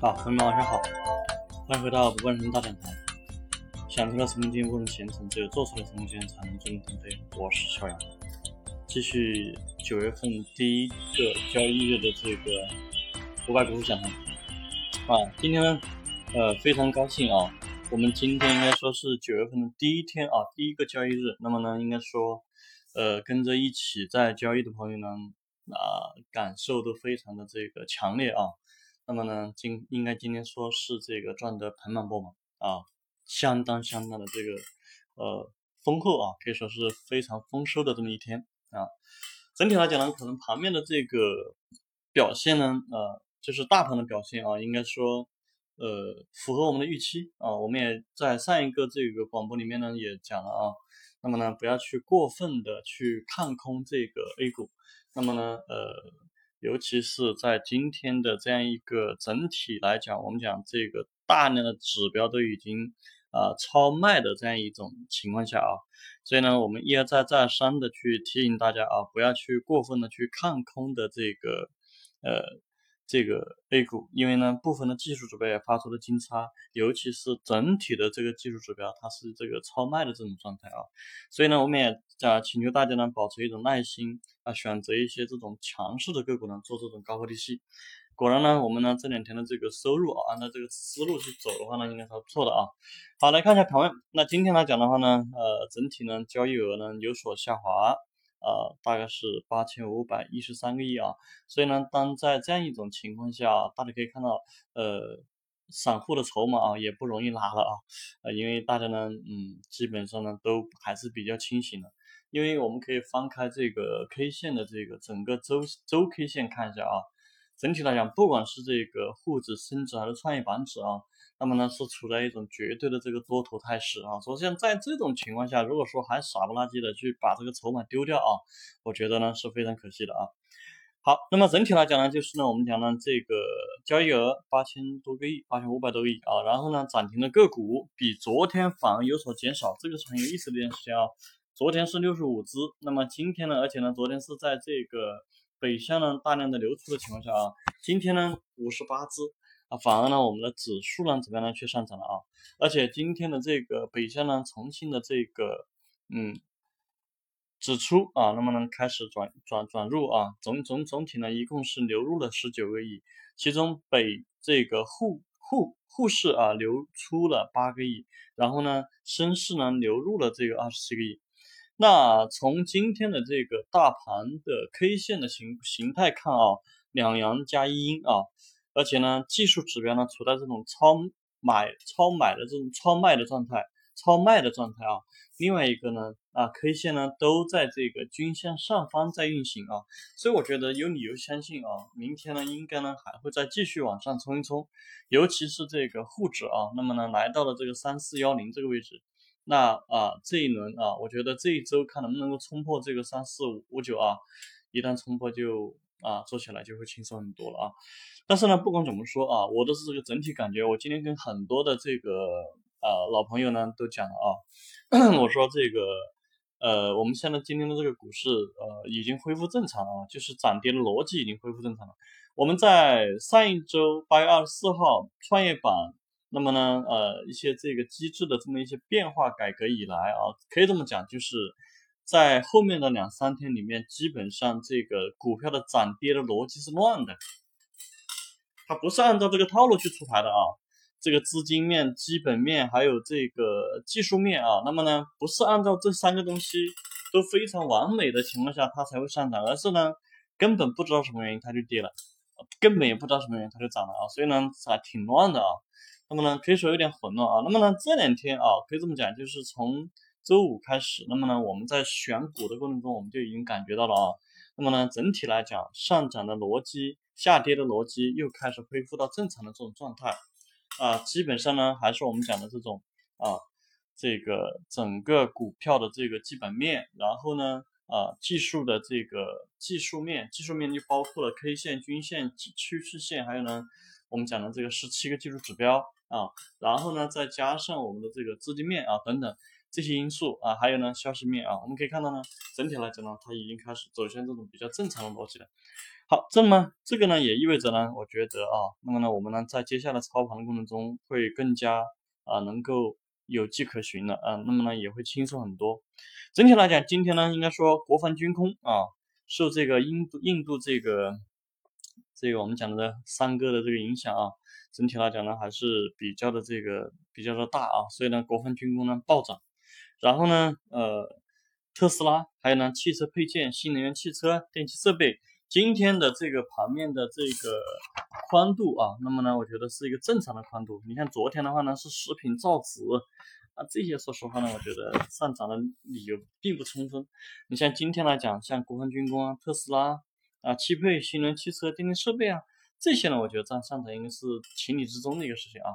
好，朋友们晚上好，欢迎回到不问人大讲堂。想出了成功不能形成，只有做出了成功才能真正腾飞。我是小杨，继续九月份第一个交易日的这个五百股市讲堂。啊，今天呢，呃，非常高兴啊，我们今天应该说是九月份的第一天啊，第一个交易日。那么呢，应该说，呃，跟着一起在交易的朋友呢，啊，感受都非常的这个强烈啊。那么呢，今应该今天说是这个赚得盆满钵满啊，相当相当的这个呃丰厚啊，可以说是非常丰收的这么一天啊。整体来讲呢，可能盘面的这个表现呢，呃，就是大盘的表现啊，应该说呃符合我们的预期啊。我们也在上一个这个广播里面呢也讲了啊，那么呢不要去过分的去看空这个 A 股，那么呢呃。尤其是在今天的这样一个整体来讲，我们讲这个大量的指标都已经啊超卖的这样一种情况下啊，所以呢，我们一而再再三的去提醒大家啊，不要去过分的去看空的这个呃。这个 A 股，因为呢部分的技术指标也发出了金叉，尤其是整体的这个技术指标，它是这个超卖的这种状态啊，所以呢我们也啊请求大家呢保持一种耐心啊，选择一些这种强势的个股呢做这种高抛低吸。果然呢我们呢这两天的这个收入啊，按照这个思路去走的话呢，应该是不错的啊。好，来看一下盘面，那今天来讲的话呢，呃整体呢交易额呢有所下滑。呃，大概是八千五百一十三个亿啊，所以呢，当在这样一种情况下，大家可以看到，呃，散户的筹码啊也不容易拿了啊，呃，因为大家呢，嗯，基本上呢都还是比较清醒的，因为我们可以翻开这个 K 线的这个整个周周 K 线看一下啊，整体来讲，不管是这个沪指、深指还是创业板指啊。那么呢，是处在一种绝对的这个多头态势啊。首先，在这种情况下，如果说还傻不拉几的去把这个筹码丢掉啊，我觉得呢是非常可惜的啊。好，那么整体来讲呢，就是呢，我们讲呢，这个交易额八千多个亿，八千五百多个亿啊。然后呢，涨停的个股比昨天反而有所减少，这个是很有意思的一件事情啊。昨天是六十五只，那么今天呢，而且呢，昨天是在这个北向呢大量的流出的情况下啊，今天呢五十八只。啊，反而呢，我们的指数呢怎么样呢？却上涨了啊！而且今天的这个北向呢，重新的这个嗯指出啊，那么呢开始转转转入啊，总总总体呢一共是流入了十九个亿，其中北这个沪沪沪市啊流出了八个亿，然后呢深市呢流入了这个二十七个亿。那从今天的这个大盘的 K 线的形形态看啊，两阳加一阴啊。而且呢，技术指标呢处在这种超买、超买的这种超卖的状态，超卖的状态啊。另外一个呢，啊，K 线呢都在这个均线上方在运行啊，所以我觉得有理由相信啊，明天呢应该呢还会再继续往上冲一冲，尤其是这个沪指啊，那么呢来到了这个三四幺零这个位置，那啊这一轮啊，我觉得这一周看能不能够冲破这个三四五五九啊，一旦冲破就。啊，做起来就会轻松很多了啊！但是呢，不管怎么说啊，我都是这个整体感觉。我今天跟很多的这个呃老朋友呢都讲了啊，我说这个呃，我们现在今天的这个股市呃已经恢复正常了，就是涨跌的逻辑已经恢复正常了。我们在上一周八月二十四号创业板，那么呢呃一些这个机制的这么一些变化改革以来啊，可以这么讲就是。在后面的两三天里面，基本上这个股票的涨跌的逻辑是乱的，它不是按照这个套路去出牌的啊。这个资金面、基本面还有这个技术面啊，那么呢，不是按照这三个东西都非常完美的情况下它才会上涨，而是呢根本不知道什么原因它就跌了，根本也不知道什么原因它就涨了啊。所以呢还挺乱的啊。那么呢可以说有点混乱啊。那么呢这两天啊可以这么讲，就是从。周五开始，那么呢，我们在选股的过程中，我们就已经感觉到了啊。那么呢，整体来讲，上涨的逻辑、下跌的逻辑又开始恢复到正常的这种状态啊。基本上呢，还是我们讲的这种啊，这个整个股票的这个基本面，然后呢，啊，技术的这个技术面，技术面就包括了 K 线、均线、趋势线，还有呢，我们讲的这个十七个技术指标啊，然后呢，再加上我们的这个资金面啊等等。这些因素啊，还有呢，消息面啊，我们可以看到呢，整体来讲呢，它已经开始走向这种比较正常的逻辑了。好，这么这个呢也意味着呢，我觉得啊，那么呢我们呢在接下来操盘的过程中会更加啊能够有迹可循了啊，那么呢也会轻松很多。整体来讲，今天呢应该说国防军工啊受这个印度印度这个这个我们讲的三个的这个影响啊，整体来讲呢还是比较的这个比较的大啊，所以呢国防军工呢暴涨，然后呢呃特斯拉还有呢汽车配件、新能源汽车、电气设备。今天的这个盘面的这个宽度啊，那么呢，我觉得是一个正常的宽度。你看昨天的话呢，是食品造纸啊这些，说实话呢，我觉得上涨的理由并不充分。你像今天来讲，像国防军工啊、特斯拉啊、汽配、新能源汽车、电力设备啊这些呢，我觉得占上涨应该是情理之中的一个事情啊。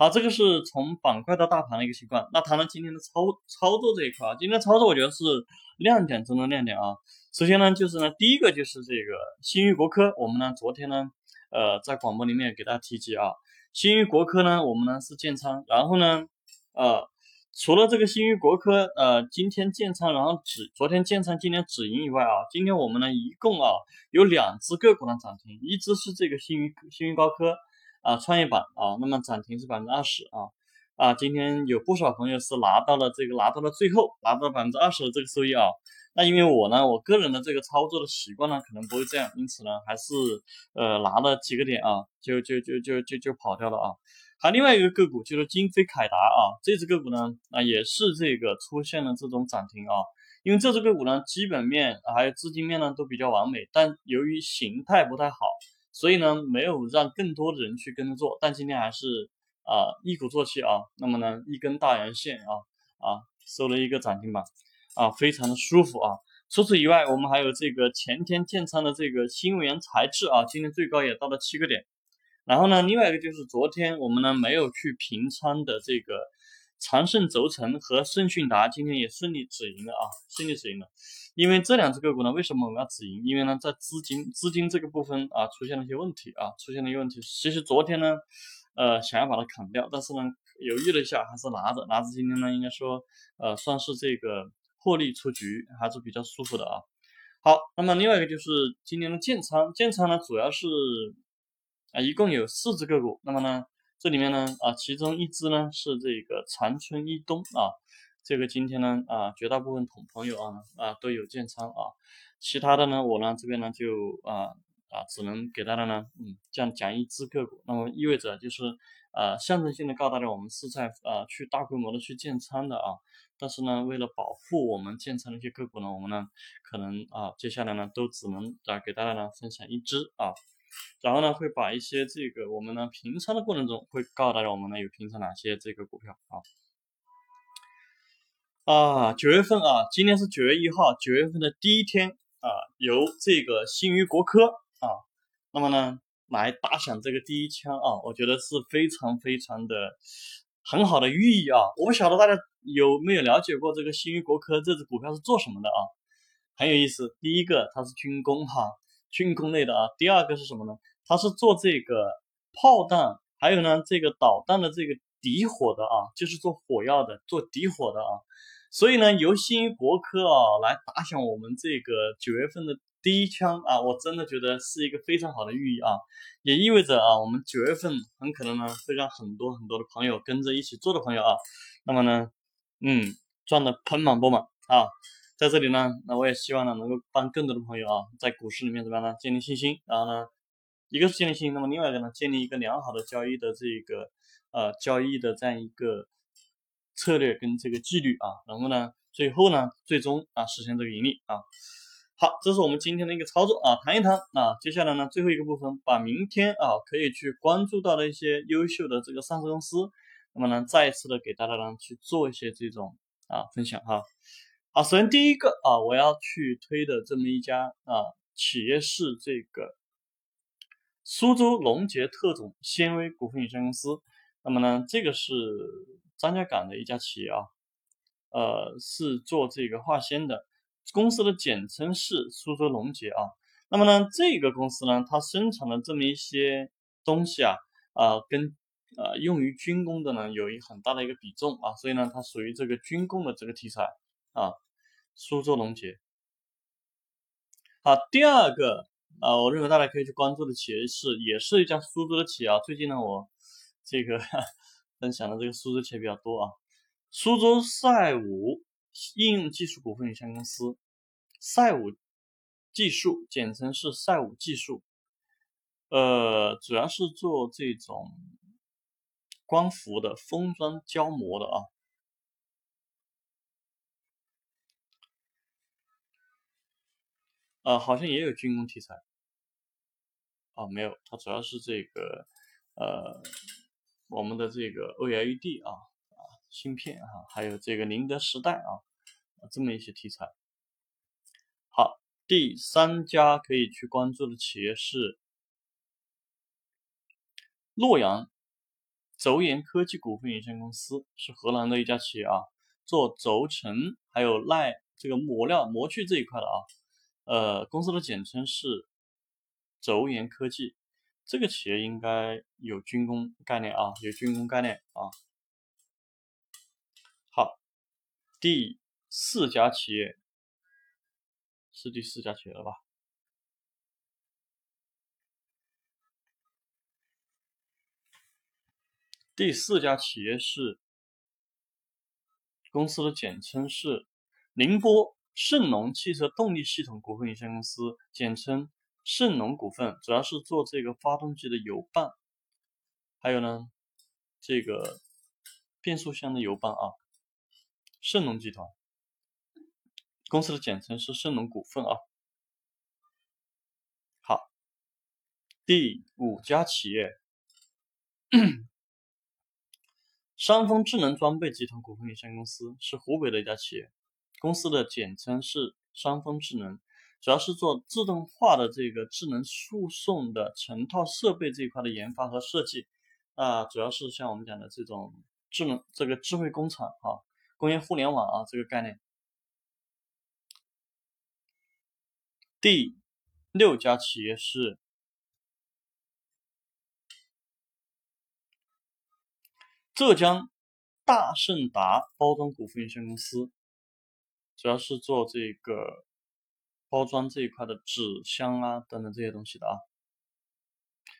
好，这个是从板块到大盘的一个情况。那谈到今天的操操作这一块啊，今天操作我觉得是亮点中的亮点啊。首先呢，就是呢，第一个就是这个新域国科，我们呢昨天呢，呃，在广播里面给大家提及啊，新域国科呢，我们呢是建仓，然后呢，呃，除了这个新域国科，呃，今天建仓，然后止，昨天建仓，今天止盈以外啊，今天我们呢一共啊有两只个股呢涨停，一只是这个新域新域高科啊创业板啊，那么涨停是百分之二十啊啊，今天有不少朋友是拿到了这个拿到了最后拿到百分之二十的这个收益啊。那因为我呢，我个人的这个操作的习惯呢，可能不会这样，因此呢，还是呃拿了几个点啊，就就就就就就跑掉了啊。还另外一个个股就是金飞凯达啊，这只个股呢啊也是这个出现了这种涨停啊，因为这只个股呢基本面还有资金面呢都比较完美，但由于形态不太好，所以呢没有让更多的人去跟着做，但今天还是啊一鼓作气啊，那么呢一根大阳线啊啊收了一个涨停板。啊，非常的舒服啊！除此以外，我们还有这个前天建仓的这个新能源材质啊，今天最高也到了七个点。然后呢，另外一个就是昨天我们呢没有去平仓的这个长盛轴承和盛讯达，今天也顺利止盈了啊，顺利止盈了。因为这两只个股呢，为什么我们要止盈？因为呢，在资金资金这个部分啊，出现了一些问题啊，出现了一些问题。其实昨天呢，呃，想要把它砍掉，但是呢，犹豫了一下，还是拿着，拿着。今天呢，应该说，呃，算是这个。获利出局还是比较舒服的啊。好，那么另外一个就是今年的建仓，建仓呢主要是啊一共有四只个股，那么呢这里面呢啊其中一只呢是这个长春一东啊，这个今天呢啊绝大部分同朋友啊啊都有建仓啊，其他的呢我呢这边呢就啊啊只能给大家呢嗯这样讲一只个股，那么意味着就是呃象征性的告诉大家我们是在呃去大规模的去建仓的啊。但是呢，为了保护我们建仓的一些个股呢，我们呢可能啊，接下来呢都只能啊给大家呢分享一只啊，然后呢会把一些这个我们呢平仓的过程中会告诉大家我们呢有平仓哪些这个股票啊啊九月份啊，今天是九月一号，九月份的第一天啊，由这个新余国科啊，那么呢来打响这个第一枪啊，我觉得是非常非常的很好的寓意啊，我不晓得大家。有没有了解过这个新余国科这只股票是做什么的啊？很有意思。第一个它是军工哈，军工类的啊。第二个是什么呢？它是做这个炮弹，还有呢这个导弹的这个底火的啊，就是做火药的，做底火的啊。所以呢，由新国科啊来打响我们这个九月份的第一枪啊，我真的觉得是一个非常好的寓意啊，也意味着啊，我们九月份很可能呢会让很多很多的朋友跟着一起做的朋友啊，那么呢。嗯，赚的盆满钵满啊！在这里呢，那我也希望呢，能够帮更多的朋友啊，在股市里面怎么样呢？建立信心，然后呢，一个是建立信心，那么另外一个呢，建立一个良好的交易的这个呃交易的这样一个策略跟这个纪律啊，然后呢，最后呢，最终啊实现这个盈利啊。好，这是我们今天的一个操作啊，谈一谈啊。接下来呢，最后一个部分，把明天啊可以去关注到的一些优秀的这个上市公司。那么呢，再一次的给大家呢去做一些这种啊分享哈。啊，首先第一个啊，我要去推的这么一家啊企业是这个苏州龙杰特种纤维股份有限公司。那么呢，这个是张家港的一家企业啊，呃，是做这个化纤的，公司的简称是苏州龙杰啊。那么呢，这个公司呢，它生产的这么一些东西啊，啊跟呃，用于军工的呢，有一很大的一个比重啊，所以呢，它属于这个军工的这个题材啊。苏州龙杰。好，第二个啊，我认为大家可以去关注的企业是，也是一家苏州的企业啊。最近呢，我这个 分享的这个苏州企业比较多啊。苏州赛武应用技术股份有限公司，赛武技术简称是赛武技术，呃，主要是做这种光伏的封装胶膜的啊。呃，好像也有军工题材。啊，没有，它主要是这个，呃，我们的这个 OLED 啊啊芯片啊，还有这个宁德时代啊这么一些题材。好，第三家可以去关注的企业是洛阳轴研科技股份有限公司，是河南的一家企业啊，做轴承还有耐这个磨料模具这一块的啊，呃，公司的简称是。轴研科技这个企业应该有军工概念啊，有军工概念啊。好，第四家企业是第四家企业了吧？第四家企业是公司的简称是宁波盛隆汽车动力系统股份有限公司，简称。盛隆股份主要是做这个发动机的油泵，还有呢，这个变速箱的油泵啊。盛隆集团公司的简称是盛隆股份啊。好，第五家企业，山峰智能装备集团股份有限公司是湖北的一家企业，公司的简称是山峰智能。主要是做自动化的这个智能输送的成套设备这一块的研发和设计，啊，主要是像我们讲的这种智能这个智慧工厂啊，工业互联网啊这个概念。第六家企业是浙江大盛达包装股份有限公司，主要是做这个。包装这一块的纸箱啊等等这些东西的啊，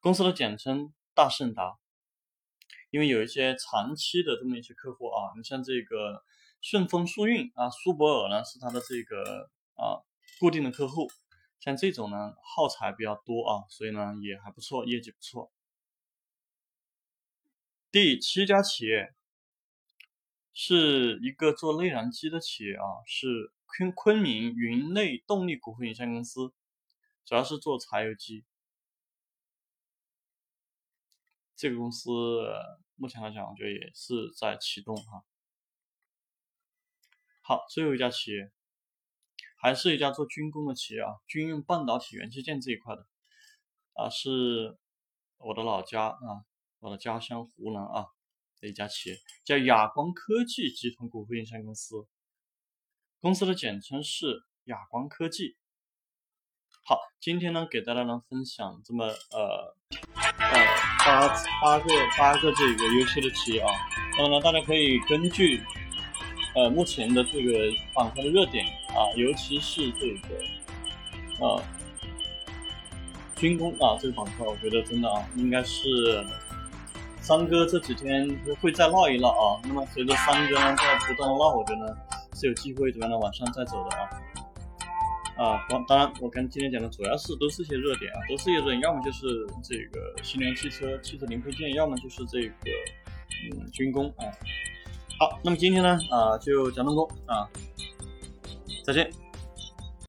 公司的简称大盛达，因为有一些长期的这么一些客户啊，你像这个顺丰速运啊，苏泊尔呢是它的这个啊固定的客户，像这种呢耗材比较多啊，所以呢也还不错，业绩不错。第七家企业是一个做内燃机的企业啊，是。昆昆明云内动力股份有限公司主要是做柴油机，这个公司目前来讲，我觉得也是在启动哈。好，最后一家企业还是一家做军工的企业啊，军用半导体元器件这一块的啊，是我的老家啊，我的家乡湖南啊的一家企业，叫亚光科技集团股份有限公司。公司的简称是亚光科技。好，今天呢给大家呢分享这么呃呃八八个八个这个优秀的企业啊，那么呢大家可以根据呃目前的这个板块的热点啊，尤其是这个呃军工啊这个板块，我觉得真的啊应该是三哥这几天会再唠一唠啊。那么随着三哥呢在不断的唠，我觉得。是有机会怎么样的往上再走的啊啊！当当然，我跟今天讲的主要是都是一些热点啊，都是一些热点，要么就是这个新能源汽车、汽车零配件，要么就是这个嗯军工啊。好，那么今天呢啊就讲这么多啊，再见。